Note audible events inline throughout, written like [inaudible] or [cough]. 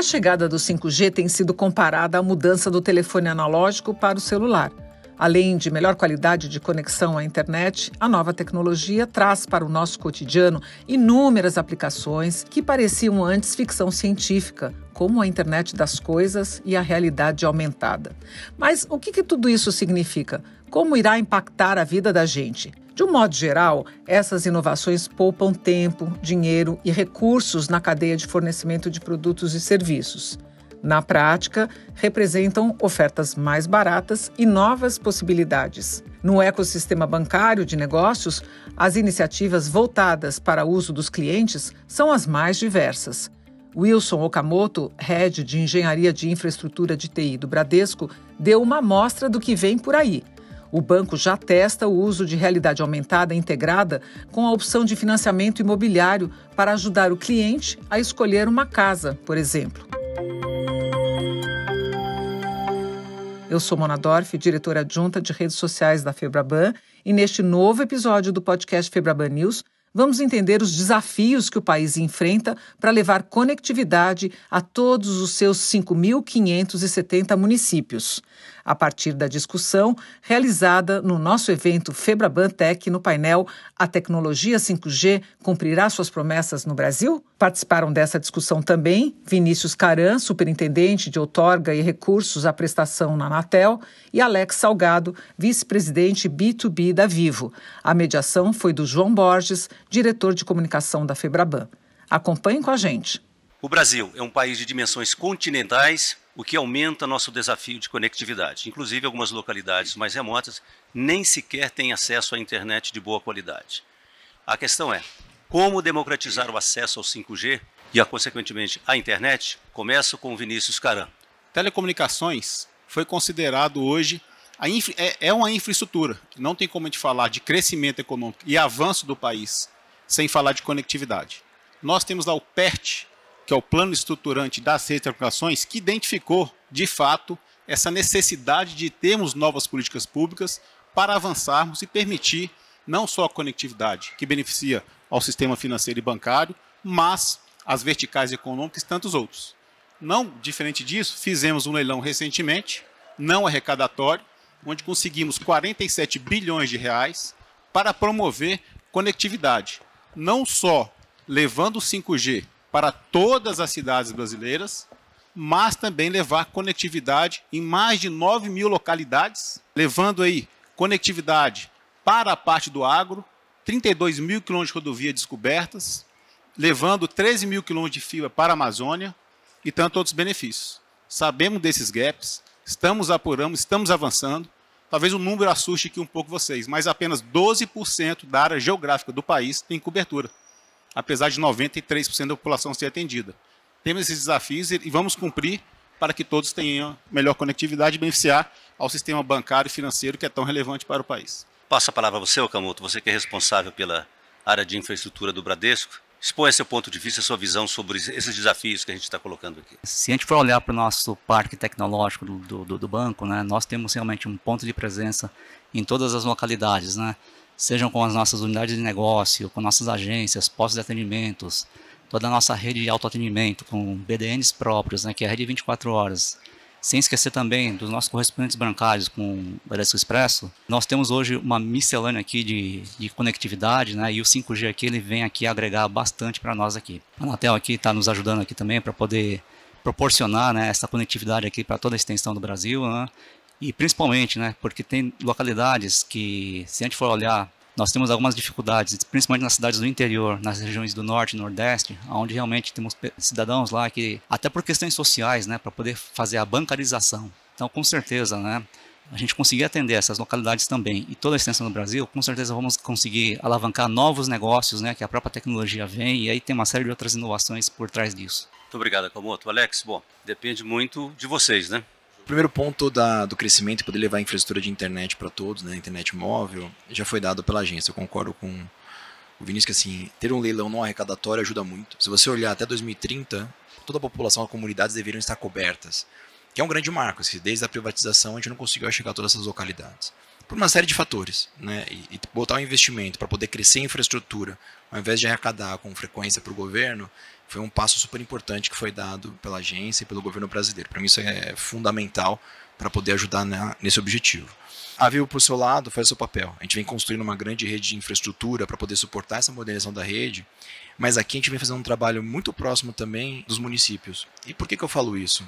A chegada do 5G tem sido comparada à mudança do telefone analógico para o celular. Além de melhor qualidade de conexão à internet, a nova tecnologia traz para o nosso cotidiano inúmeras aplicações que pareciam antes ficção científica, como a internet das coisas e a realidade aumentada. Mas o que, que tudo isso significa? Como irá impactar a vida da gente? De um modo geral, essas inovações poupam tempo, dinheiro e recursos na cadeia de fornecimento de produtos e serviços. Na prática, representam ofertas mais baratas e novas possibilidades. No ecossistema bancário de negócios, as iniciativas voltadas para o uso dos clientes são as mais diversas. Wilson Okamoto, head de engenharia de infraestrutura de TI do Bradesco, deu uma amostra do que vem por aí. O banco já testa o uso de realidade aumentada integrada com a opção de financiamento imobiliário para ajudar o cliente a escolher uma casa, por exemplo. Eu sou Mona Dorf, diretora adjunta de redes sociais da Febraban, e neste novo episódio do podcast Febraban News, vamos entender os desafios que o país enfrenta para levar conectividade a todos os seus 5.570 municípios a partir da discussão realizada no nosso evento Febrabantec no painel A Tecnologia 5G cumprirá suas promessas no Brasil? Participaram dessa discussão também Vinícius Caran, superintendente de outorga e recursos à prestação na Anatel, e Alex Salgado, vice-presidente B2B da Vivo. A mediação foi do João Borges, diretor de comunicação da Febraban. Acompanhe com a gente. O Brasil é um país de dimensões continentais, o que aumenta nosso desafio de conectividade. Inclusive, algumas localidades mais remotas nem sequer têm acesso à internet de boa qualidade. A questão é: como democratizar o acesso ao 5G e, a, consequentemente, à internet? Começo com o Vinícius Caram. Telecomunicações foi considerado hoje é, é uma infraestrutura. Não tem como a gente falar de crescimento econômico e avanço do país sem falar de conectividade. Nós temos lá o PERT, que é o plano estruturante das redes de telecomunicações, que identificou, de fato, essa necessidade de termos novas políticas públicas para avançarmos e permitir não só a conectividade, que beneficia ao sistema financeiro e bancário, mas as verticais econômicas e tantos outros. Não diferente disso, fizemos um leilão recentemente, não arrecadatório, onde conseguimos 47 bilhões de reais para promover conectividade, não só levando o 5G para todas as cidades brasileiras, mas também levar conectividade em mais de 9 mil localidades, levando aí conectividade para a parte do agro, 32 mil quilômetros de rodovia descobertas, levando 13 mil quilômetros de fibra para a Amazônia e tantos outros benefícios. Sabemos desses gaps, estamos apurando, estamos avançando. Talvez o número assuste aqui um pouco vocês, mas apenas 12% da área geográfica do país tem cobertura apesar de 93% da população ser atendida. Temos esses desafios e vamos cumprir para que todos tenham melhor conectividade e beneficiar ao sistema bancário e financeiro que é tão relevante para o país. Passo a palavra a você, Okamoto, você que é responsável pela área de infraestrutura do Bradesco. Expõe seu ponto de vista, sua visão sobre esses desafios que a gente está colocando aqui. Se a gente for olhar para o nosso parque tecnológico do, do, do banco, né, nós temos realmente um ponto de presença em todas as localidades. Né? Sejam com as nossas unidades de negócio, com nossas agências, postos de atendimentos, toda a nossa rede de autoatendimento, com BDNs próprios, né, que é a rede 24 horas. Sem esquecer também dos nossos correspondentes bancários com o Bradesco Expresso, nós temos hoje uma miscelânea aqui de, de conectividade, né, e o 5G aqui ele vem aqui agregar bastante para nós aqui. A Anatel aqui está nos ajudando aqui também para poder proporcionar né, essa conectividade aqui para toda a extensão do Brasil, né, e principalmente, né, porque tem localidades que, se a gente for olhar, nós temos algumas dificuldades, principalmente nas cidades do interior, nas regiões do norte e nordeste, onde realmente temos cidadãos lá que, até por questões sociais, né, para poder fazer a bancarização. Então, com certeza, né, a gente conseguir atender essas localidades também e toda a extensão do Brasil, com certeza vamos conseguir alavancar novos negócios, né, que a própria tecnologia vem e aí tem uma série de outras inovações por trás disso. Muito obrigado, Kamoto. Alex, bom, depende muito de vocês, né? Primeiro ponto da, do crescimento, poder levar a infraestrutura de internet para todos, né, internet móvel, já foi dado pela agência. Eu concordo com o Vinícius que assim, ter um leilão não arrecadatório ajuda muito. Se você olhar até 2030, toda a população, as comunidades deveriam estar cobertas, que é um grande marco. Assim, desde a privatização a gente não conseguiu chegar a todas essas localidades. por uma série de fatores. Né? E, e botar um investimento para poder crescer a infraestrutura, ao invés de arrecadar com frequência para o governo, foi um passo super importante que foi dado pela agência e pelo governo brasileiro. Para mim isso é fundamental para poder ajudar na, nesse objetivo. A Vivo, por seu lado, faz o seu papel. A gente vem construindo uma grande rede de infraestrutura para poder suportar essa modernização da rede, mas aqui a gente vem fazendo um trabalho muito próximo também dos municípios. E por que, que eu falo isso?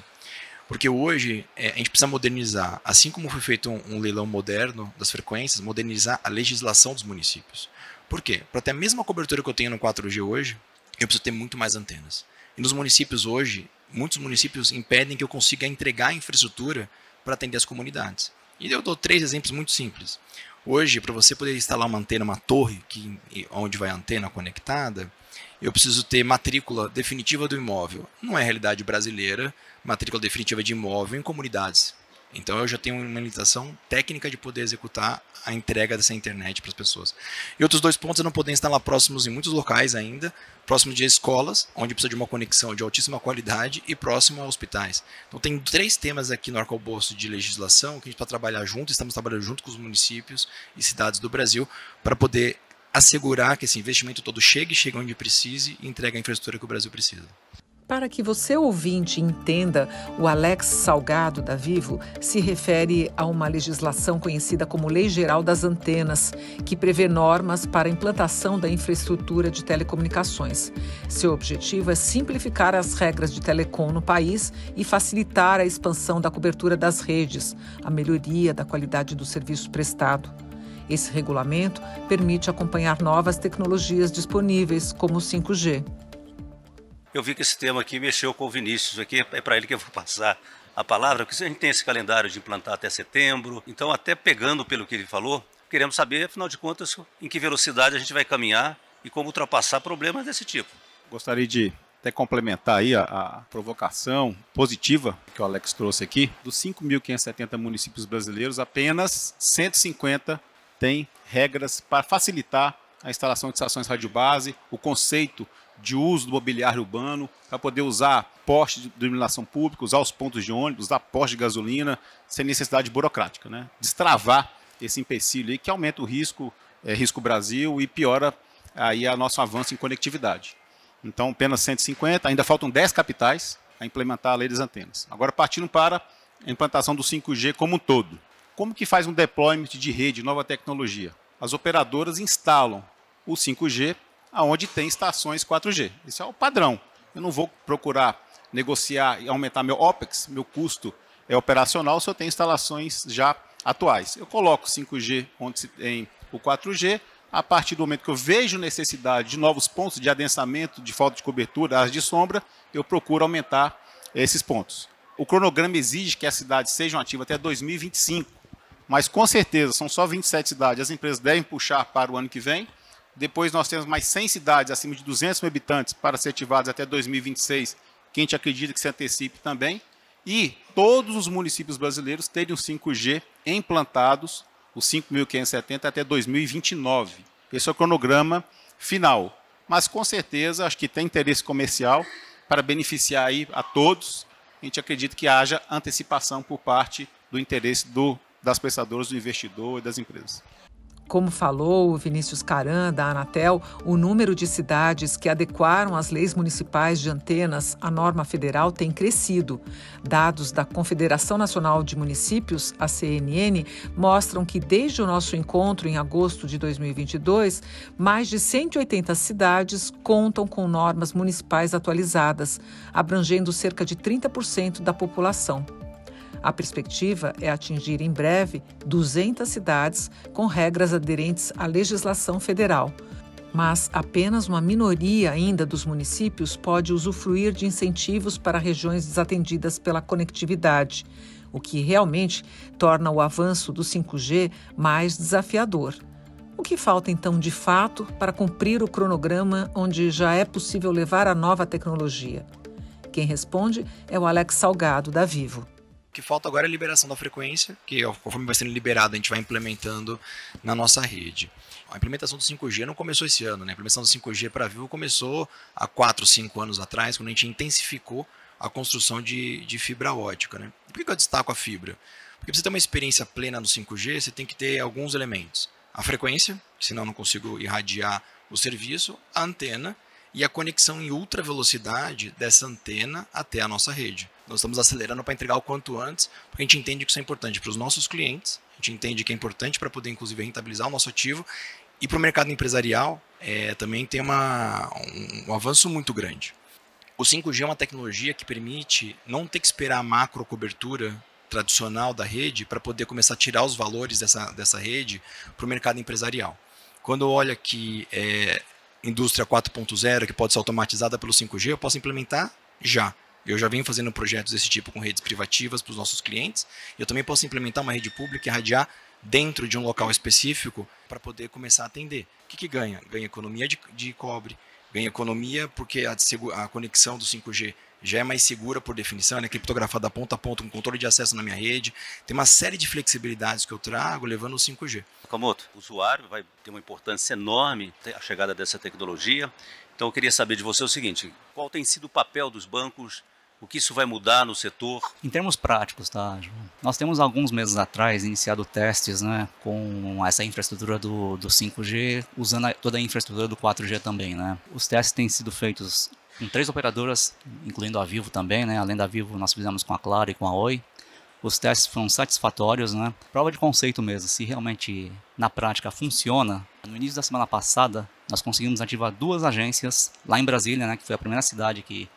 Porque hoje é, a gente precisa modernizar, assim como foi feito um, um leilão moderno das frequências, modernizar a legislação dos municípios. Por quê? Para ter a mesma cobertura que eu tenho no 4G hoje, eu preciso ter muito mais antenas. E nos municípios hoje, muitos municípios impedem que eu consiga entregar a infraestrutura para atender as comunidades. E eu dou três exemplos muito simples. Hoje, para você poder instalar uma antena, uma torre que, onde vai a antena conectada, eu preciso ter matrícula definitiva do imóvel. Não é realidade brasileira, matrícula definitiva de imóvel em comunidades. Então eu já tenho uma limitação técnica de poder executar a entrega dessa internet para as pessoas. E outros dois pontos é não poder instalar próximos em muitos locais ainda, próximo de escolas, onde precisa de uma conexão de altíssima qualidade, e próximo a hospitais. Então tem três temas aqui no arcabouço de legislação que a gente está trabalhar junto, estamos trabalhando junto com os municípios e cidades do Brasil para poder assegurar que esse investimento todo chegue, chegue onde precise e entregue a infraestrutura que o Brasil precisa. Para que você ouvinte entenda, o Alex Salgado da Vivo se refere a uma legislação conhecida como Lei Geral das Antenas, que prevê normas para a implantação da infraestrutura de telecomunicações. Seu objetivo é simplificar as regras de telecom no país e facilitar a expansão da cobertura das redes, a melhoria da qualidade do serviço prestado. Esse regulamento permite acompanhar novas tecnologias disponíveis, como o 5G. Eu vi que esse tema aqui mexeu com o Vinícius, aqui é para ele que eu vou passar a palavra, porque a gente tem esse calendário de implantar até setembro, então até pegando pelo que ele falou, queremos saber, afinal de contas, em que velocidade a gente vai caminhar e como ultrapassar problemas desse tipo. Gostaria de até complementar aí a, a, provocação positiva que o Alex trouxe aqui. Dos 5.570 municípios brasileiros, apenas 150 têm regras para facilitar a instalação de estações rádio base, o conceito de uso do mobiliário urbano, para poder usar postes de iluminação pública, usar os pontos de ônibus, usar postos de gasolina, sem necessidade burocrática. Né? Destravar esse empecilho aí que aumenta o risco, é, risco Brasil e piora aí a nosso avanço em conectividade. Então, apenas 150, ainda faltam 10 capitais a implementar a lei das antenas. Agora, partindo para a implantação do 5G como um todo. Como que faz um deployment de rede, nova tecnologia? As operadoras instalam o 5G aonde tem estações 4G. Isso é o padrão. Eu não vou procurar negociar e aumentar meu OPEX, meu custo é operacional, se eu tenho instalações já atuais. Eu coloco 5G onde tem o 4G, a partir do momento que eu vejo necessidade de novos pontos de adensamento, de falta de cobertura, áreas de sombra, eu procuro aumentar esses pontos. O cronograma exige que as cidades sejam ativas até 2025, mas com certeza são só 27 cidades, as empresas devem puxar para o ano que vem, depois nós temos mais 100 cidades acima de 200 mil habitantes para ser ativadas até 2026, que a gente acredita que se antecipe também. E todos os municípios brasileiros teriam 5G implantados, os 5.570 até 2029. Esse é o cronograma final. Mas com certeza, acho que tem interesse comercial para beneficiar aí a todos. A gente acredita que haja antecipação por parte do interesse do, das prestadoras, do investidor e das empresas. Como falou o Vinícius Caran, da Anatel, o número de cidades que adequaram as leis municipais de antenas à norma federal tem crescido. Dados da Confederação Nacional de Municípios, a CNN, mostram que desde o nosso encontro em agosto de 2022, mais de 180 cidades contam com normas municipais atualizadas, abrangendo cerca de 30% da população. A perspectiva é atingir em breve 200 cidades com regras aderentes à legislação federal. Mas apenas uma minoria ainda dos municípios pode usufruir de incentivos para regiões desatendidas pela conectividade, o que realmente torna o avanço do 5G mais desafiador. O que falta então de fato para cumprir o cronograma onde já é possível levar a nova tecnologia? Quem responde é o Alex Salgado, da Vivo que falta agora é a liberação da frequência, que conforme vai sendo liberado, a gente vai implementando na nossa rede. A implementação do 5G não começou esse ano, né? A implementação do 5G para Vivo começou há 4, 5 anos atrás, quando a gente intensificou a construção de, de fibra ótica, né? por que eu destaco a fibra? Porque para você ter uma experiência plena no 5G, você tem que ter alguns elementos. A frequência, senão não consigo irradiar o serviço, a antena e a conexão em ultra velocidade dessa antena até a nossa rede. Nós estamos acelerando para entregar o quanto antes, porque a gente entende que isso é importante para os nossos clientes, a gente entende que é importante para poder, inclusive, rentabilizar o nosso ativo, e para o mercado empresarial é, também tem uma, um, um avanço muito grande. O 5G é uma tecnologia que permite não ter que esperar a macro cobertura tradicional da rede para poder começar a tirar os valores dessa, dessa rede para o mercado empresarial. Quando olha que é, indústria 4.0 que pode ser automatizada pelo 5G, eu posso implementar já. Eu já venho fazendo projetos desse tipo com redes privativas para os nossos clientes. Eu também posso implementar uma rede pública e radiar dentro de um local específico para poder começar a atender. O que, que ganha? Ganha economia de, de cobre, ganha economia porque a, a, conexão do 5G já é mais segura por definição, é criptografada ponta a ponta com controle de acesso na minha rede. Tem uma série de flexibilidades que eu trago levando o 5G. Kamoto, o usuário vai ter uma importância enorme a chegada dessa tecnologia. Então eu queria saber de você o seguinte: qual tem sido o papel dos bancos o que isso vai mudar no setor? Em termos práticos, tá, João? Nós temos alguns meses atrás iniciado testes né, com essa infraestrutura do, do 5G, usando a, toda a infraestrutura do 4G também. Né? Os testes têm sido feitos com três operadoras, incluindo a Vivo também, né? além da Vivo nós fizemos com a Claro e com a Oi. Os testes foram satisfatórios, né? Prova de conceito mesmo, se realmente na prática funciona. No início da semana passada, nós conseguimos ativar duas agências lá em Brasília, né? Que foi a primeira cidade que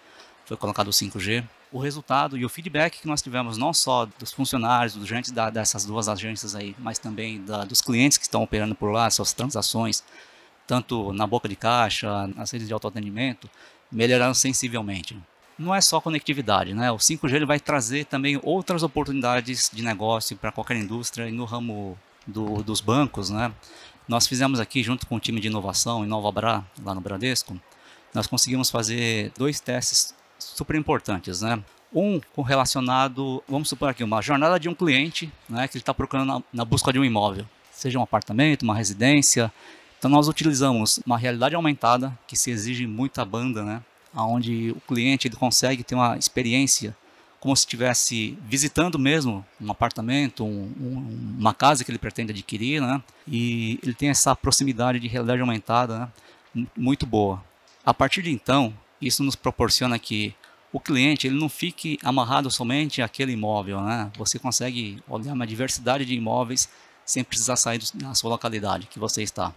foi colocado o 5G. O resultado e o feedback que nós tivemos não só dos funcionários, dos agentes da, dessas duas agências aí, mas também da, dos clientes que estão operando por lá, suas transações, tanto na boca de caixa, nas redes de autoatendimento, melhoraram sensivelmente. Não é só conectividade, né? O 5G ele vai trazer também outras oportunidades de negócio para qualquer indústria e no ramo do, dos bancos, né? Nós fizemos aqui, junto com o time de inovação em Nova Bra, lá no Bradesco, nós conseguimos fazer dois testes super importantes, né? Um relacionado, vamos supor aqui, uma jornada de um cliente, né, que ele está procurando na, na busca de um imóvel, seja um apartamento, uma residência. Então nós utilizamos uma realidade aumentada que se exige muita banda, né, onde o cliente ele consegue ter uma experiência como se estivesse visitando mesmo um apartamento, um, um, uma casa que ele pretende adquirir, né? E ele tem essa proximidade de realidade aumentada né? muito boa. A partir de então, isso nos proporciona que o cliente ele não fique amarrado somente àquele imóvel, né? Você consegue olhar uma diversidade de imóveis sem precisar sair da sua localidade que você está.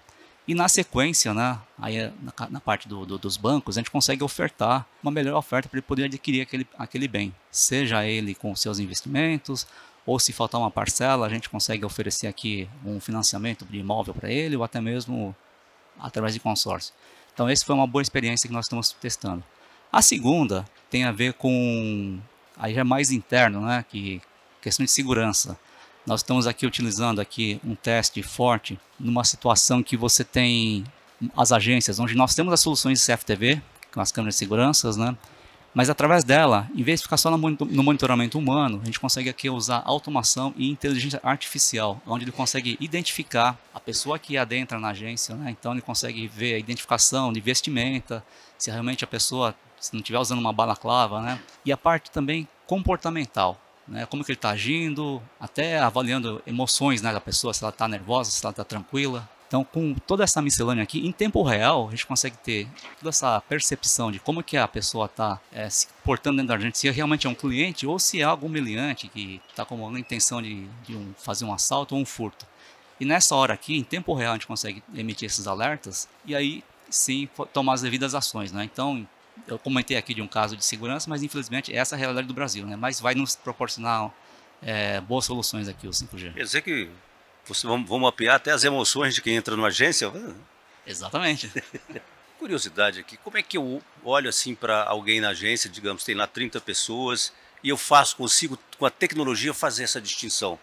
E na sequência, né, aí na, na parte do, do, dos bancos, a gente consegue ofertar uma melhor oferta para ele poder adquirir aquele, aquele bem, seja ele com seus investimentos, ou se faltar uma parcela, a gente consegue oferecer aqui um financiamento de imóvel para ele, ou até mesmo através de consórcio. Então, essa foi uma boa experiência que nós estamos testando. A segunda tem a ver com, aí já é mais interno, né, que questão de segurança. Nós estamos aqui utilizando aqui um teste forte numa situação que você tem as agências, onde nós temos as soluções de CFTV, com as câmeras de segurança, né, mas através dela, em vez de ficar só no monitoramento humano, a gente consegue aqui usar automação e inteligência artificial, onde ele consegue identificar a pessoa que adentra na agência, né? então ele consegue ver a identificação de vestimenta, se realmente a pessoa se não estiver usando uma balaclava, né? e a parte também comportamental, né? como que ele está agindo, até avaliando emoções né, da pessoa, se ela está nervosa, se ela está tranquila. Então, com toda essa miscelânea aqui, em tempo real, a gente consegue ter toda essa percepção de como que a pessoa está é, se portando dentro da gente, se realmente é um cliente ou se é algum meliante que está com uma intenção de, de um, fazer um assalto ou um furto. E nessa hora aqui, em tempo real, a gente consegue emitir esses alertas e aí sim tomar as devidas ações. Né? Então, eu comentei aqui de um caso de segurança, mas infelizmente essa é a realidade do Brasil. Né? Mas vai nos proporcionar é, boas soluções aqui o 5G. Quer dizer que vamos, mapear até as emoções de quem entra numa agência? Exatamente. [laughs] Curiosidade aqui, como é que eu olho assim para alguém na agência, digamos, tem lá 30 pessoas, e eu faço, consigo, com a tecnologia, fazer essa distinção?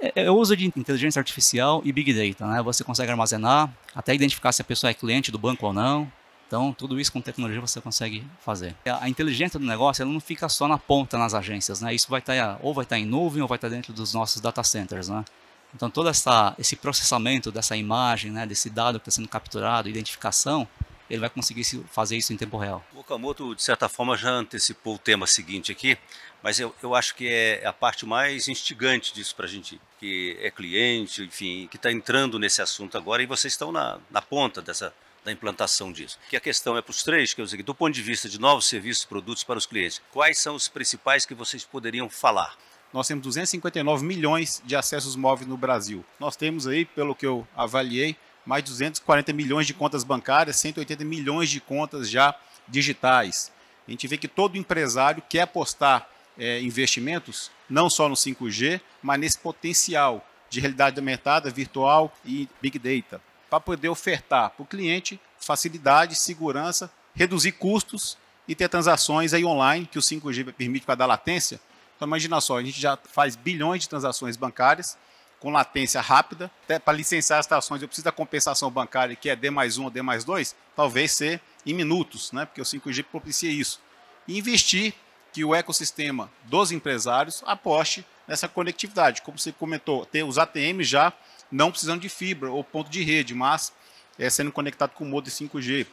É, é o uso de inteligência artificial e big data, né? Você consegue armazenar, até identificar se a pessoa é cliente do banco ou não. Então, tudo isso com tecnologia você consegue fazer. A inteligência do negócio ela não fica só na ponta nas agências, né? Isso vai estar ou vai estar em nuvem ou vai estar dentro dos nossos data centers, né? Então, todo essa, esse processamento dessa imagem, né, desse dado que está sendo capturado, identificação, ele vai conseguir fazer isso em tempo real. O Okamoto, de certa forma, já antecipou o tema seguinte aqui, mas eu, eu acho que é a parte mais instigante disso para a gente, que é cliente, enfim, que está entrando nesse assunto agora e vocês estão na, na ponta dessa, da implantação disso. Que a questão é para os três, que eu digo, do ponto de vista de novos serviços produtos para os clientes, quais são os principais que vocês poderiam falar? Nós temos 259 milhões de acessos móveis no Brasil. Nós temos aí, pelo que eu avaliei, mais de 240 milhões de contas bancárias, 180 milhões de contas já digitais. A gente vê que todo empresário quer apostar é, investimentos, não só no 5G, mas nesse potencial de realidade aumentada, virtual e Big Data, para poder ofertar para o cliente facilidade, segurança, reduzir custos e ter transações aí online, que o 5G permite para dar latência. Então imagina só, a gente já faz bilhões de transações bancárias, com latência rápida. Até para licenciar as estações, eu preciso da compensação bancária, que é D mais 1 ou D mais 2, talvez ser em minutos, né? porque o 5G propicia isso. E investir que o ecossistema dos empresários aposte nessa conectividade. Como você comentou, ter os ATMs já não precisando de fibra ou ponto de rede, mas é, sendo conectado com o modo 5G.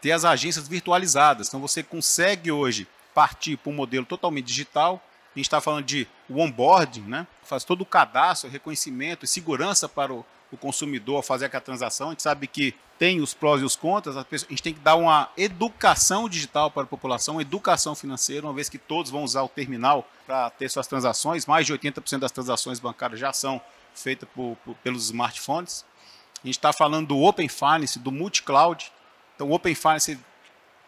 Ter as agências virtualizadas. Então você consegue hoje partir para um modelo totalmente digital, a gente está falando de onboarding, né? faz todo o cadastro, reconhecimento e segurança para o, o consumidor fazer aquela transação. A gente sabe que tem os prós e os contras, a, gente tem que dar uma educação digital para a população, uma educação financeira, uma vez que todos vão usar o terminal para ter suas transações. Mais de 80% das transações bancárias já são feitas por, por, pelos smartphones. A gente está falando do Open Finance, do multi-cloud. Então, o Open Finance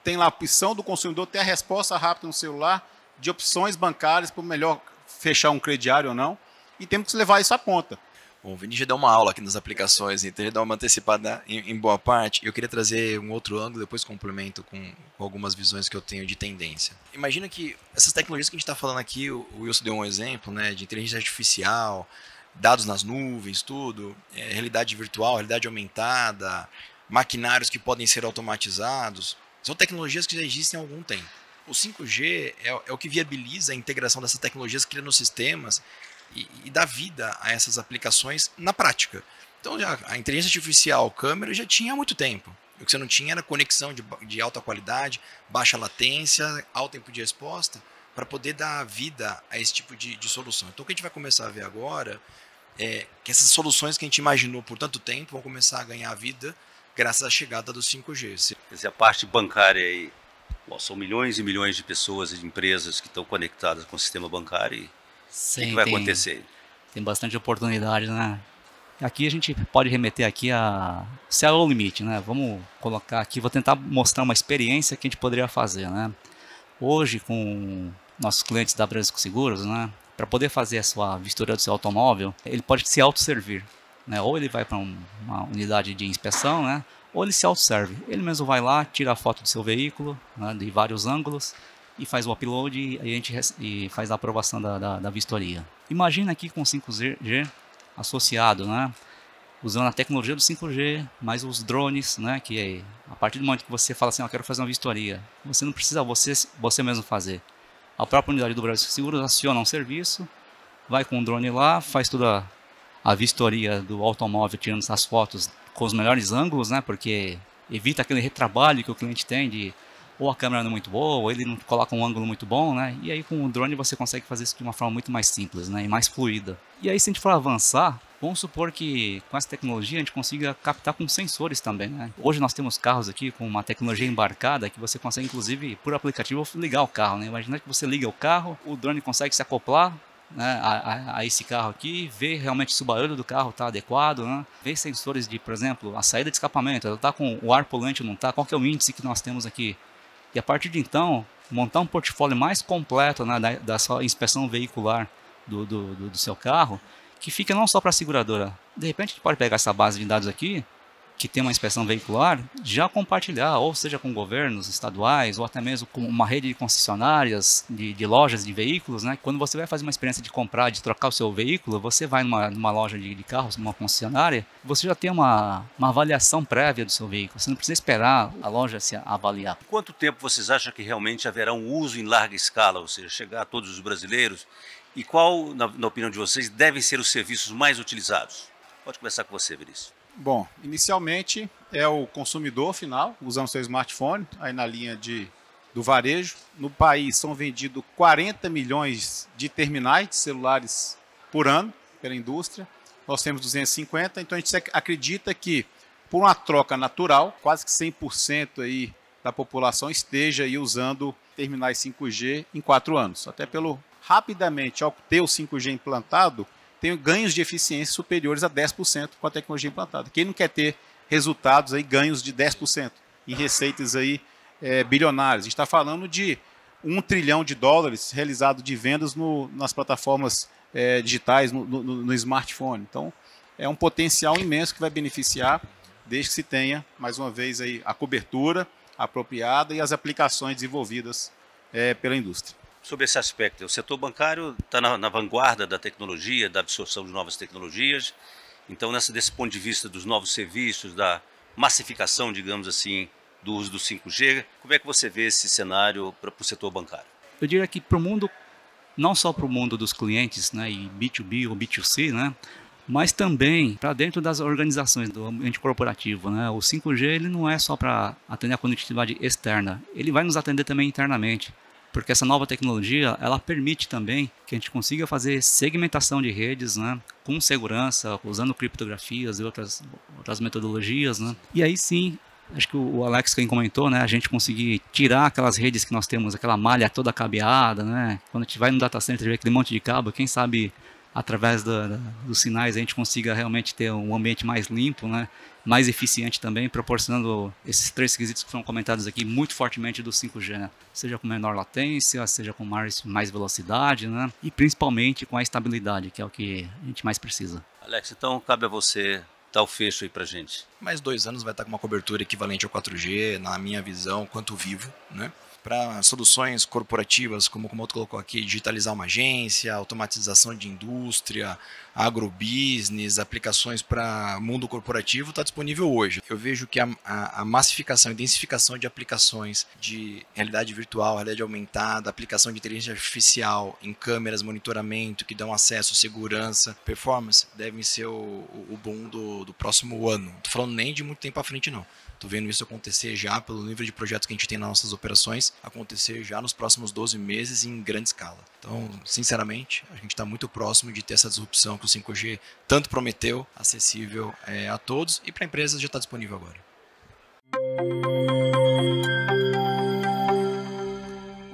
tem lá a opção do consumidor ter a resposta rápida no celular, de opções bancárias para melhor fechar um crediário ou não, e temos que levar isso à ponta. Bom, o Vini já deu uma aula aqui nas aplicações, então já deu uma antecipada em, em, boa parte. Eu queria trazer um outro ângulo, depois complemento com, com, algumas visões que eu tenho de tendência. Imagina que essas tecnologias que a gente está falando aqui, o Wilson deu um exemplo, né, de inteligência artificial, dados nas nuvens, tudo, é, realidade virtual, realidade aumentada, maquinários que podem ser automatizados, são tecnologias que já existem há algum tempo. O 5G é, é o que viabiliza a integração dessas tecnologias, criando sistemas e, e dá vida a essas aplicações na prática. Então, já, a inteligência artificial, câmera, já tinha há muito tempo. O que você não tinha era conexão de, de alta qualidade, baixa latência, alto tempo de resposta, para poder dar vida a esse tipo de, de solução. Então, o que a gente vai começar a ver agora é que essas soluções que a gente imaginou por tanto tempo vão começar a ganhar vida graças à chegada do 5G. Quer dizer, a parte bancária aí Bom, são milhões e milhões de pessoas e de empresas que estão conectadas com o sistema bancário. E Sim, o que, vai tem, acontecer? Tem bastante oportunidade, né? Aqui a gente pode remeter aqui a céu ao limite, né? Vamos colocar aqui, vou tentar mostrar uma experiência que a gente poderia fazer, né? Hoje, com nossos clientes da Bradesco Seguros, né? Para poder fazer a sua vistoria do seu automóvel, ele pode se autosservir, né? Ou ele vai para um, uma unidade de inspeção, né? Ou ele se autosserve. Ele mesmo vai lá, tira a foto do seu veículo, né, de vários ângulos, e faz o upload e a gente e faz a aprovação da, da, da vistoria. Imagina aqui com 5G associado, né? usando a tecnologia do 5G, mais os drones, né? que é, a partir do momento que você fala assim, eu quero fazer uma vistoria, você não precisa você, você mesmo fazer. A própria unidade do Brasil Seguros aciona um serviço, vai com o drone lá, faz toda a vistoria do automóvel, tirando as fotos com os melhores ângulos, né? Porque evita aquele retrabalho que o cliente tem de ou a câmera não é muito boa, ou ele não coloca um ângulo muito bom, né? E aí com o drone você consegue fazer isso de uma forma muito mais simples, né? E mais fluida. E aí se a gente for avançar, vamos supor que com essa tecnologia a gente consiga captar com sensores também, né? Hoje nós temos carros aqui com uma tecnologia embarcada que você consegue inclusive por aplicativo ligar o carro, né? Imagina que você liga o carro, o drone consegue se acoplar né, a, a, esse carro aqui, ver realmente se o barulho do carro está adequado, né, ver sensores de, por exemplo, a saída de escapamento, ela está com o ar pulante ou não está, qual que é o índice que nós temos aqui. E a partir de então, montar um portfólio mais completo né, da, da sua inspeção veicular do, do, do, do seu carro, que fica não só para a seguradora. De repente, a gente pode pegar essa base de dados aqui que tem uma inspeção veicular, já compartilhar, ou seja com governos estaduais, ou até mesmo com uma rede de concessionárias, de, de, lojas de veículos, né? Quando você vai fazer uma experiência de comprar, de trocar o seu veículo, você vai numa, numa loja de, de carros, numa concessionária, você já tem uma, uma avaliação prévia do seu veículo. Você não precisa esperar a loja se avaliar. Quanto tempo vocês acham que realmente haverá um uso em larga escala, ou seja, chegar a todos os brasileiros? E qual, na, na opinião de vocês, devem ser os serviços mais utilizados? Pode começar com você, Vinícius. Bom, inicialmente é o consumidor final, usando seu smartphone, aí na linha de, do varejo. No país são vendidos 40 milhões de terminais de celulares por ano pela indústria. Nós temos 250, então a gente acredita que por uma troca natural, quase que 100% aí da população esteja aí usando terminais 5G em quatro anos. Até pelo rapidamente, ao ter o 5G implantado, tem ganhos de eficiência superiores a 10% com a tecnologia implantada. Quem não quer ter resultados aí, ganhos de 10% em receitas aí é, bilionárias? A gente está falando de um trilhão de dólares realizado de vendas no, nas plataformas é, digitais, no, no, no smartphone. Então, é um potencial imenso que vai beneficiar, desde que se tenha, mais uma vez, aí, a cobertura apropriada e as aplicações desenvolvidas é, pela indústria. Sobre esse aspecto, o setor bancário está na, na, vanguarda da tecnologia, da absorção de novas tecnologias. Então, nessa, desse ponto de vista dos novos serviços, da massificação, digamos assim, do uso do 5G, como é que você vê esse cenário para o setor bancário? Eu diria que para o mundo, não só para o mundo dos clientes, né, e B2B ou B2C, né, mas também para dentro das organizações do ambiente corporativo. Né? O 5G ele não é só para atender a conectividade externa, ele vai nos atender também internamente, porque essa nova tecnologia ela permite também que a gente consiga fazer segmentação de redes né? com segurança, usando criptografias e outras, outras metodologias. Né? E aí sim acho que o Alex quem comentou, né, a gente conseguir tirar aquelas redes que nós temos, aquela malha toda cabeada, né, quando a gente vai no data center e vê aquele monte de cabo, quem sabe através da, da, dos sinais a gente consiga realmente ter um ambiente mais limpo, né? mais eficiente também, proporcionando esses três requisitos que foram comentados aqui muito fortemente do 5G, né? seja com menor latência, seja com mais, mais velocidade, né? e principalmente com a estabilidade, que é o que a gente mais precisa. Alex, então cabe a você dar o fecho aí para gente. Mais dois anos vai estar com uma cobertura equivalente ao 4G, na minha visão, quanto vivo, né? Para soluções corporativas, como o outro colocou aqui, digitalizar uma agência, automatização de indústria, agrobusiness, aplicações para mundo corporativo, está disponível hoje. Eu vejo que a, a, a massificação e densificação de aplicações de realidade virtual, realidade aumentada, aplicação de inteligência artificial em câmeras, monitoramento, que dão acesso, segurança, performance, devem ser o, o boom do, do próximo ano. Não estou falando nem de muito tempo à frente, não. Estou vendo isso acontecer já pelo nível de projetos que a gente tem nas nossas operações, acontecer já nos próximos 12 meses em grande escala. Então, sinceramente, a gente está muito próximo de ter essa disrupção que o 5G tanto prometeu, acessível é, a todos e para empresas já está disponível agora.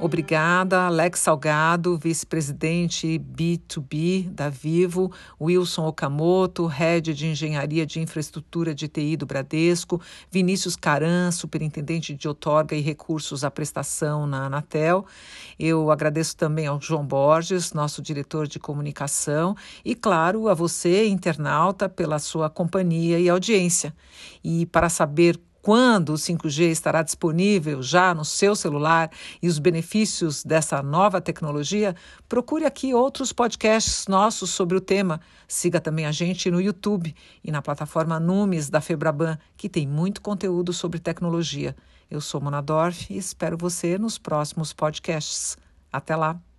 Obrigada, Alex Salgado, vice-presidente B2B da Vivo, Wilson Okamoto, head de Engenharia de Infraestrutura de TI do Bradesco, Vinícius Caran, superintendente de outorga e recursos à prestação na Anatel. Eu agradeço também ao João Borges, nosso diretor de comunicação, e, claro, a você, internauta, pela sua companhia e audiência. E para saber quando o 5G estará disponível já no seu celular e os benefícios dessa nova tecnologia, procure aqui outros podcasts nossos sobre o tema. Siga também a gente no YouTube e na plataforma Numes da Febraban, que tem muito conteúdo sobre tecnologia. Eu sou Mona Dorf e espero você nos próximos podcasts. Até lá!